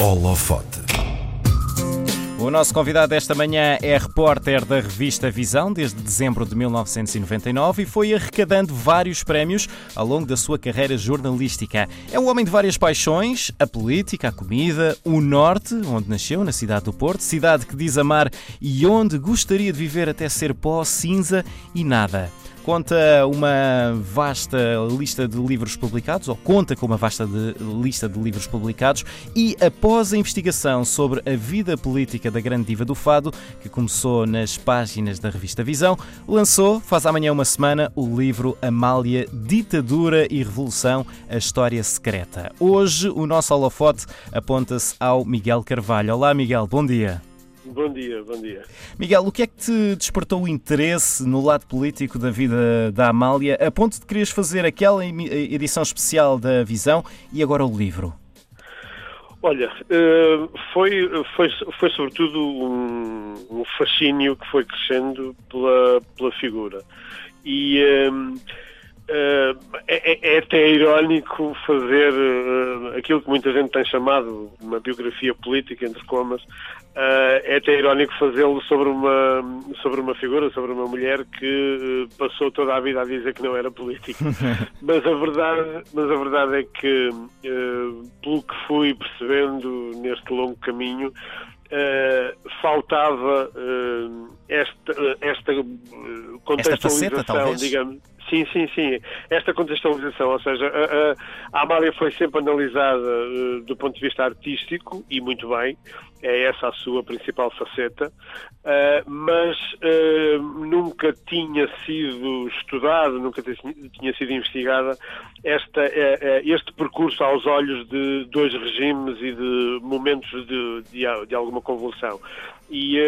Holofote. O nosso convidado esta manhã é repórter da revista Visão desde dezembro de 1999 e foi arrecadando vários prémios ao longo da sua carreira jornalística. É um homem de várias paixões: a política, a comida, o norte, onde nasceu, na cidade do Porto, cidade que diz amar e onde gostaria de viver até ser pó, cinza e nada conta uma vasta lista de livros publicados, ou conta com uma vasta de, lista de livros publicados, e após a investigação sobre a vida política da grande diva do Fado, que começou nas páginas da revista Visão, lançou, faz amanhã uma semana, o livro Amália, Ditadura e Revolução, a História Secreta. Hoje o nosso holofote aponta-se ao Miguel Carvalho. Olá, Miguel, bom dia. Bom dia, bom dia. Miguel, o que é que te despertou o interesse no lado político da vida da Amália, a ponto de quereres fazer aquela edição especial da Visão e agora o livro? Olha, eh, foi, foi, foi sobretudo um, um fascínio que foi crescendo pela, pela figura. E um, Uh, é, é, até irónico fazer aquilo que muita gente tem chamado uma biografia política, entre comas, uh, é até irónico fazê-lo sobre uma, sobre uma figura, sobre uma mulher que passou toda a vida a dizer que não era política. mas, a verdade, mas a verdade é que, pelo que fui percebendo neste longo caminho, Uh, faltava uh, esta, esta contextualização, esta faceta, digamos, Sim, sim, sim. Esta contextualização, ou seja, a, a, Amália foi sempre analisada uh, do ponto de vista artístico, e muito bem, é essa a sua principal faceta, uh, mas uh, nunca tinha sido estudado, nunca tinha sido investigada esta, este percurso aos olhos de dois regimes e de momentos de, de, de alguma convulsão. E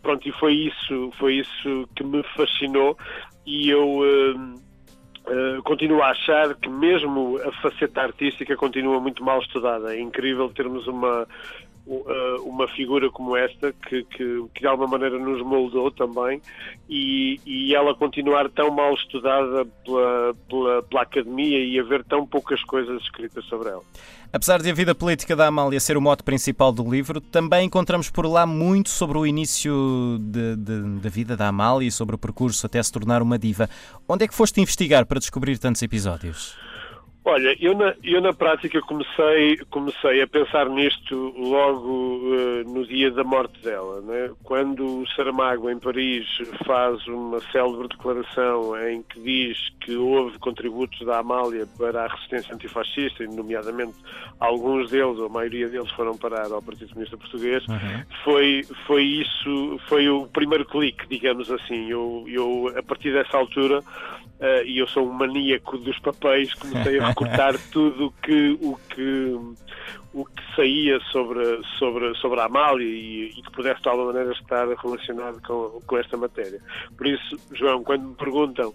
pronto, e foi isso, foi isso que me fascinou e eu Uh, continuo a achar que mesmo a faceta artística continua muito mal estudada. É incrível termos uma, uma figura como esta que, que, que, de alguma maneira nos moldou também e, e ela continuar tão mal estudada pela, pela, pela academia e haver tão poucas coisas escritas sobre ela. Apesar de a vida política da Amália ser o mote principal do livro, também encontramos por lá muito sobre o início da vida da Amália e sobre o percurso até se tornar uma diva. Onde é que foste investigar para descobrir tantos episódios? Olha, eu na, eu na prática comecei, comecei a pensar nisto logo uh, no dia da morte dela. Né? Quando o Saramago, em Paris, faz uma célebre declaração em que diz que houve contributos da Amália para a resistência antifascista, e nomeadamente alguns deles, ou a maioria deles, foram parar ao Partido Comunista Português, uhum. foi, foi isso, foi o primeiro clique, digamos assim. Eu, eu a partir dessa altura, uh, e eu sou um maníaco dos papéis, comecei a recortar tudo que, o que o que saía sobre, sobre, sobre a Amália e, e, que pudesse de alguma maneira estar relacionado com, com esta matéria. Por isso, João, quando me perguntam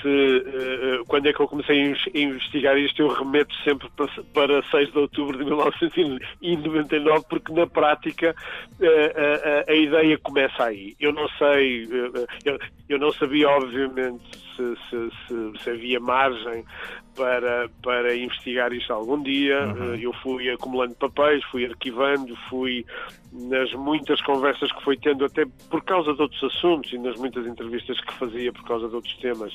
se uh, quando é que eu comecei a investigar isto, eu remeto sempre para, para 6 de outubro de 1999, porque na prática uh, uh, a ideia começa aí. Eu não sei, eu, eu não sabia, obviamente, se, se, se, se havia margem para, para investigar isto algum dia. Uhum. Eu fui acumulando papéis, fui arquivando, fui nas muitas conversas que fui tendo, até por causa de outros assuntos e nas muitas entrevistas que fazia por causa de outros temas.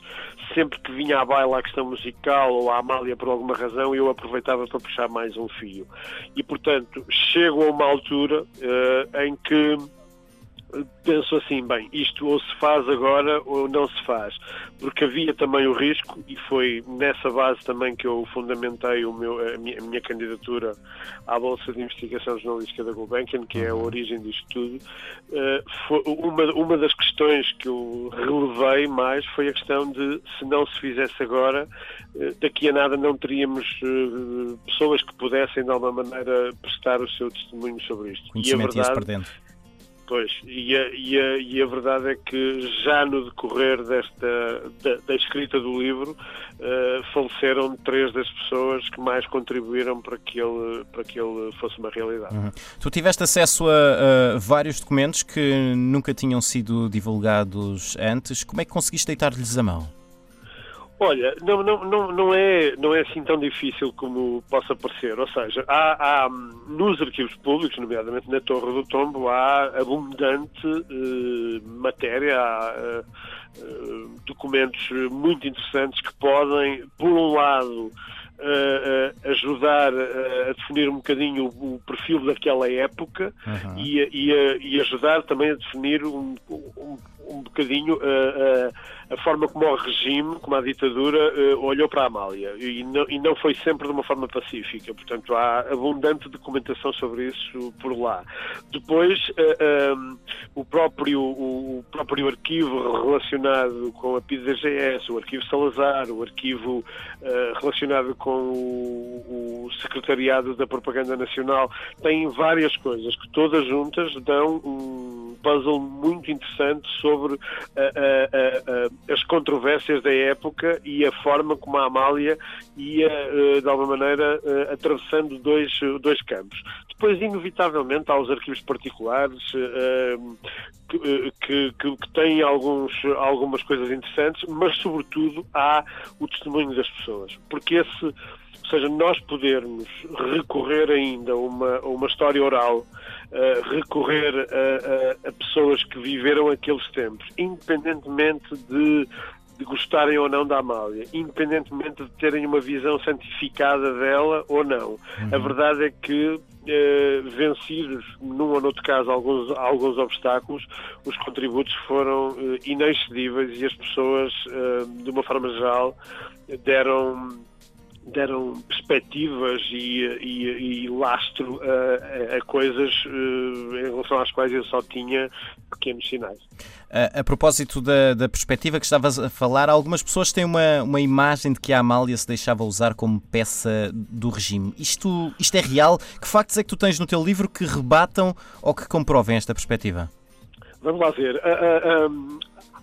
Sempre que vinha à baila a questão musical ou a Amália por alguma razão, eu aproveitava para puxar mais um fio. E, portanto, chego a uma altura uh, em que penso assim, bem, isto ou se faz agora ou não se faz, porque havia também o risco, e foi nessa base também que eu fundamentei o meu, a, minha, a minha candidatura à Bolsa de Investigação Jornalística da Gulbenkian, que é a uhum. origem disto tudo. Uh, foi uma, uma das questões que eu relevei mais foi a questão de se não se fizesse agora, uh, daqui a nada não teríamos uh, pessoas que pudessem de alguma maneira prestar o seu testemunho sobre isto. E a verdade, Pois, e a, e, a, e a verdade é que já no decorrer desta, da, da escrita do livro uh, faleceram três das pessoas que mais contribuíram para que ele, para que ele fosse uma realidade. Uhum. Tu tiveste acesso a, a, vários documentos que nunca tinham sido divulgados antes. Como é que conseguiste deitar-lhes a mão? Olha, não, não, não, não, é, não é assim tão difícil como possa parecer. Ou seja, há, há nos arquivos públicos, nomeadamente na Torre do Tombo, há abundante eh, matéria, há eh, eh documentos muito interessantes que podem, por um lado, uh, ajudar a definir um bocadinho o, perfil daquela época uhum. e, e, e, ajudar também a definir um, um, um bocadinho uh, a forma como o regime, como a ditadura, uh, olhou para a Amália. E não, e não foi sempre de uma forma pacífica. Portanto, há abundante documentação sobre isso por lá. Depois, uh, um, o, próprio, o, próprio arquivo relacionado com a PIDGS, o arquivo Salazar, o arquivo uh, relacionado com o, o, Secretariado da Propaganda Nacional, tem várias coisas que todas juntas dão um puzzle muito interessante sobre as controvérsias da época e a forma como a Amália ia, eh, de alguma maneira, eh, atravessando dois, dois campos. Depois, inevitavelmente, há os arquivos particulares eh, que, que, que, têm alguns, algumas coisas interessantes, mas, sobretudo, há o testemunho das pessoas. Porque esse, ou seja, nós podermos recorrer ainda a uma, uma história oral uh, recorrer a, a, a, pessoas que viveram aqueles tempos, independentemente de, de gostarem ou não da Amália, independentemente de terem uma visão santificada dela ou não. Uhum. A verdade é que Uh, vencidos, num ou noutro caso, alguns, alguns obstáculos, os contributos foram uh, inexcedíveis e as pessoas, uh, de uma forma geral, deram deram perspectivas e, e, e lastro a, a coisas uh, em relação às quais eu só tinha pequenos sinais. A, a propósito da, da, perspectiva que estavas a falar, algumas pessoas têm uma, uma imagem de que a Amália se deixava usar como peça do regime. Isto, isto é real? Que factos é que tu tens no teu livro que rebatam ou que comprovem esta perspectiva? Vamos lá ver. A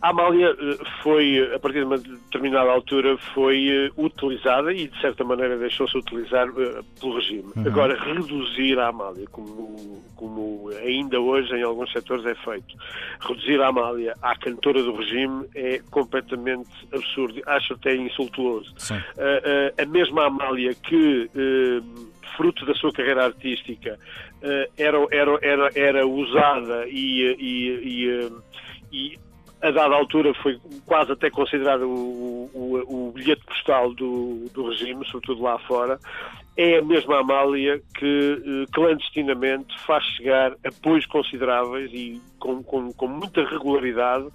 Amália eh, foi, a partir de uma determinada altura, foi eh, utilizada e, de certa maneira, deixou-se utilizar uh, pelo regime. Uhum. Agora, reduzir a Amália, como, como ainda hoje em alguns setores é feito, reduzir a Amália à cantora do regime é completamente absurdo. Acho até insultuoso. Uh, uh, a mesma Amália que fruto da sua carreira artística, era, era, era, era usada e, e, e, e a dada altura foi quase até considerado o, o, o bilhete postal do, do, regime, sobretudo lá fora, é a mesma Amália que eh, clandestinamente faz chegar apoios consideráveis e com, com, com muita regularidade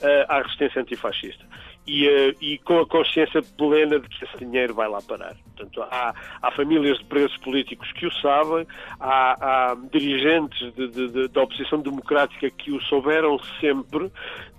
eh, à resistência antifascista e, uh, e, com a consciência plena de que esse dinheiro vai lá parar. Portanto, há, há famílias de presos políticos que o sabem, há, há dirigentes de, de, da oposição democrática que o souberam sempre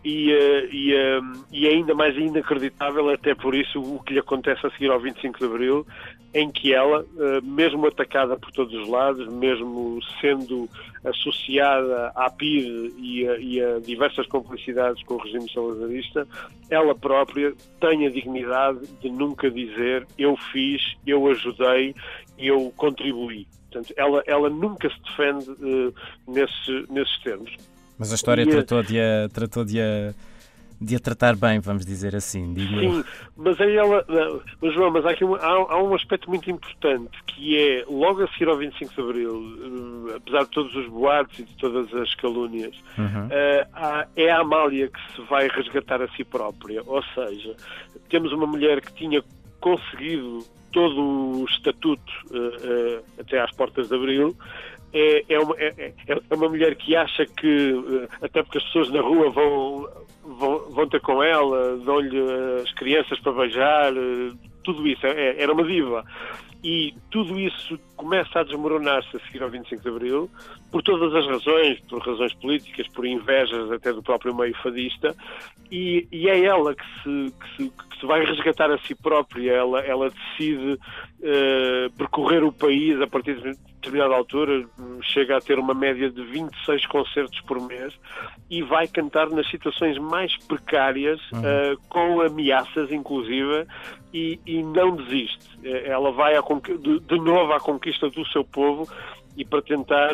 e, uh, e, uh, e é ainda mais inacreditável, até por isso, o que lhe acontece a seguir ao 25 de Abril, em que ela, mesmo atacada por todos os lados, mesmo sendo associada à PIDE e a, e a diversas complicidades com o regime salazarista, ela própria tem a dignidade de nunca dizer eu fiz, eu ajudei, eu contribuí. Portanto, ela, ela nunca se defende uh, nesse, nesses termos. Mas a história e, tratou de a, tratou de a de a tratar bem, vamos dizer assim. Digo Sim, mas aí ela. Mas, João, mas há, aqui um, há, há, um aspecto muito importante que é, logo a seguir ao 25 de Abril, eh, apesar de todos os boatos e de todas as calúnias, uhum. uh, há, é a Amália que se vai resgatar a si própria. Ou seja, temos uma mulher que tinha conseguido todo o estatuto até às portas de Abril é, é, uma, é, é, uma mulher que acha que, até porque as pessoas na rua vão, vão, vão ter com ela, dão-lhe as crianças para beijar, tudo isso, é, era uma diva. E tudo isso começa a desmoronar-se a seguir ao 25 de Abril, por todas as razões, por razões políticas, por invejas até do próprio meio fadista, e, e é ela que se, que se, que, se, vai resgatar a si própria, ela, ela decide uh, percorrer o país a partir de determinada altura, chega a ter uma média de 26 concertos por mês e vai cantar nas situações mais precárias, uhum. uh, com ameaças inclusive, e, e não desiste. Eh, ela vai de, de novo à conquista do seu povo e para tentar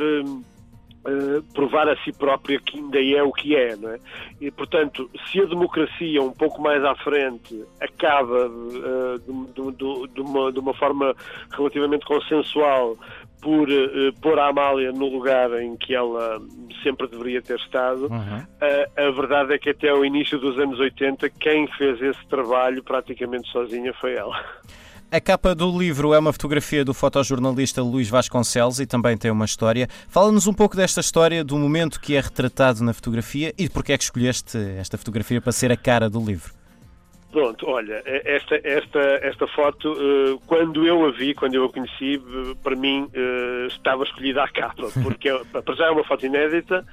Uh, provar a si própria que ainda é o que é, não é? E, portanto, se a democracia um pouco mais à frente acaba uh, de, de, de, uma, de, uma, forma relativamente consensual por uh, pôr a Amália no lugar em que ela sempre deveria ter estado, uhum. a verdade é que até o início dos anos 80 quem fez esse trabalho praticamente sozinha foi ela. A capa do livro é uma fotografia do fotojornalista Luís Vasconcelos e também tem uma história. Fala-nos um pouco desta história, do momento que é retratado na fotografia e porque é que escolheste esta fotografia para ser a cara do livro. Pronto, olha, esta, esta, esta foto, eh, quando eu a vi, quando eu a conheci, eh, para mim eh, estava escolhida a capa, porque para já é uma foto inédita,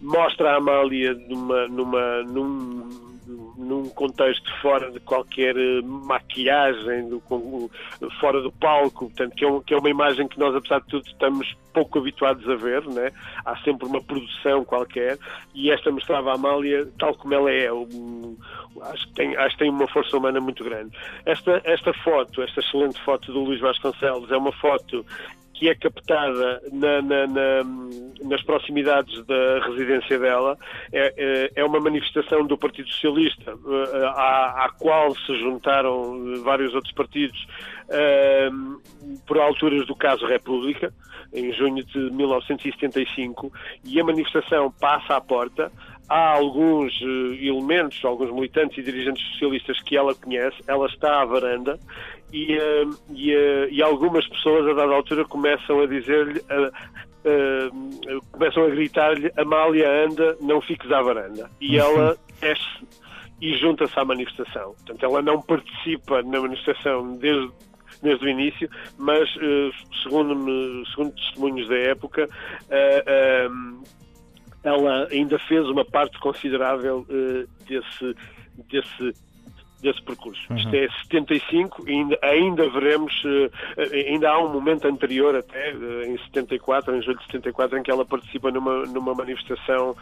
mostra a Amália numa, numa, num, num contexto fora de qualquer eh, maquilhagem, do, fora do palco, portanto, que é, um, que é, uma imagem que nós, apesar de tudo, estamos pouco habituados a ver, né? há sempre uma produção qualquer, e esta mostrava a Amália tal como ela é. Um, acho, que tem, acho que tem uma força humana muito grande. Esta, esta foto, esta excelente foto do Luís Vasconcelos, é uma foto que é captada na, na, na, nas proximidades da residência dela é, é, é uma manifestação do Partido Socialista, eh, à, à, qual se juntaram vários outros partidos eh, por alturas do caso República, em junho de 1975, e a manifestação passa à porta. Há alguns uh, elementos, alguns militantes e dirigentes socialistas que ela conhece, ela está à varanda e, uh, e, uh, e, algumas pessoas a dada altura começam a dizer-lhe, começam a gritar-lhe Amália anda, não fiques à varanda. E uhum. ela desce e junta-se à manifestação. Portanto, ela não participa na manifestação desde desde o início, mas segundo, segundo testemunhos da época, ela ainda fez uma parte considerável desse, desse, desse percurso. Uhum. Isto é 75 e ainda, ainda veremos, uh, ainda há um momento anterior até, uh, em 74, em julho de 74, em que ela participa numa, numa manifestação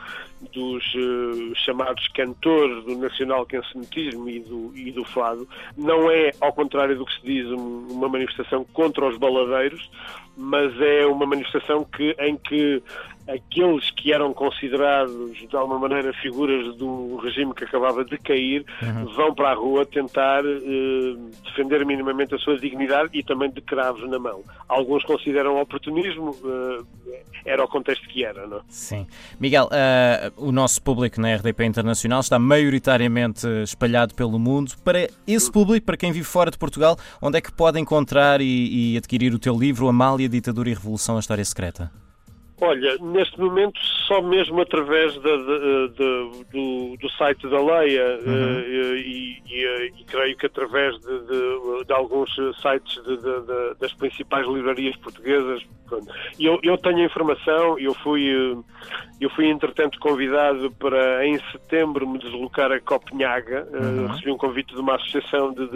dos uh, chamados cantores do nacional cancionetismo e do, e do fado. Não é, ao contrário do que se diz, um, uma manifestação contra os baladeiros, mas é uma manifestação que, em que aqueles que eram considerados de alguma maneira figuras do regime que acabava de cair uhum. vão para a rua tentar eh, defender minimamente a sua dignidade e também de cravos na mão. Alguns consideram oportunismo, eh, era o contexto que era, não? Sim. Miguel, uh, o nosso público na RDP Internacional está maioritariamente espalhado pelo mundo. Para esse público, para quem vive fora de Portugal, onde é que pode encontrar e, e adquirir o teu livro Amália, Ditadura e Revolução, a História Secreta? Olha, neste momento só mesmo através de, de, de, do, do, site da Leia uhum. uh, e, e, e, creio que através de, alguns sites das principais livrarias portuguesas. Eu, eu tenho informação, eu fui, eh, eu fui entretanto convidado para em setembro me deslocar a Copenhaga, uhum. uh, recebi um convite de uma associação de,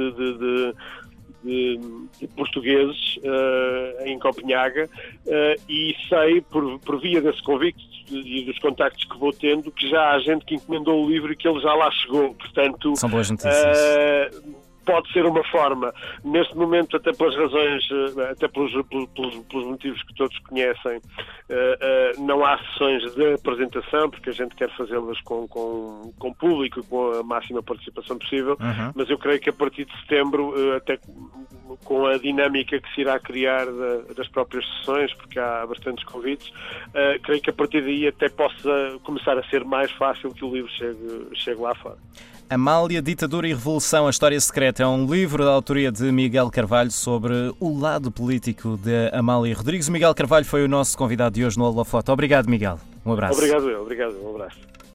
de de, portugueses uh, em Copenhaga uh, e sei, por, por via desse convite e dos contactos que vou tendo, que já há gente que encomendou o livro e que ele já lá chegou. Portanto, São boas notícias. Uh, pode ser uma forma, neste momento, até pelas razões, eh, até pelos, pelos, pelos motivos que todos conhecem, uh, uh, não há sessões de apresentação, porque a gente quer fazê-las com, com, com público, com a máxima participação possível, uhum. mas eu creio que a partir de setembro, uh, com a dinâmica que se irá criar da, das próprias sessões, porque há bastantes convites, creio que a partir daí até possa começar a ser mais fácil que o livro chegue, chegue lá fora. Amália, Ditadura e Revolução, a História Secreta é um livro da autoria de Miguel Carvalho sobre o lado político de Amália Rodrigues. O Miguel Carvalho foi o nosso convidado de hoje no Holofoto. Obrigado, Miguel. Um abraço. Obrigado, eu. Obrigado. Um abraço.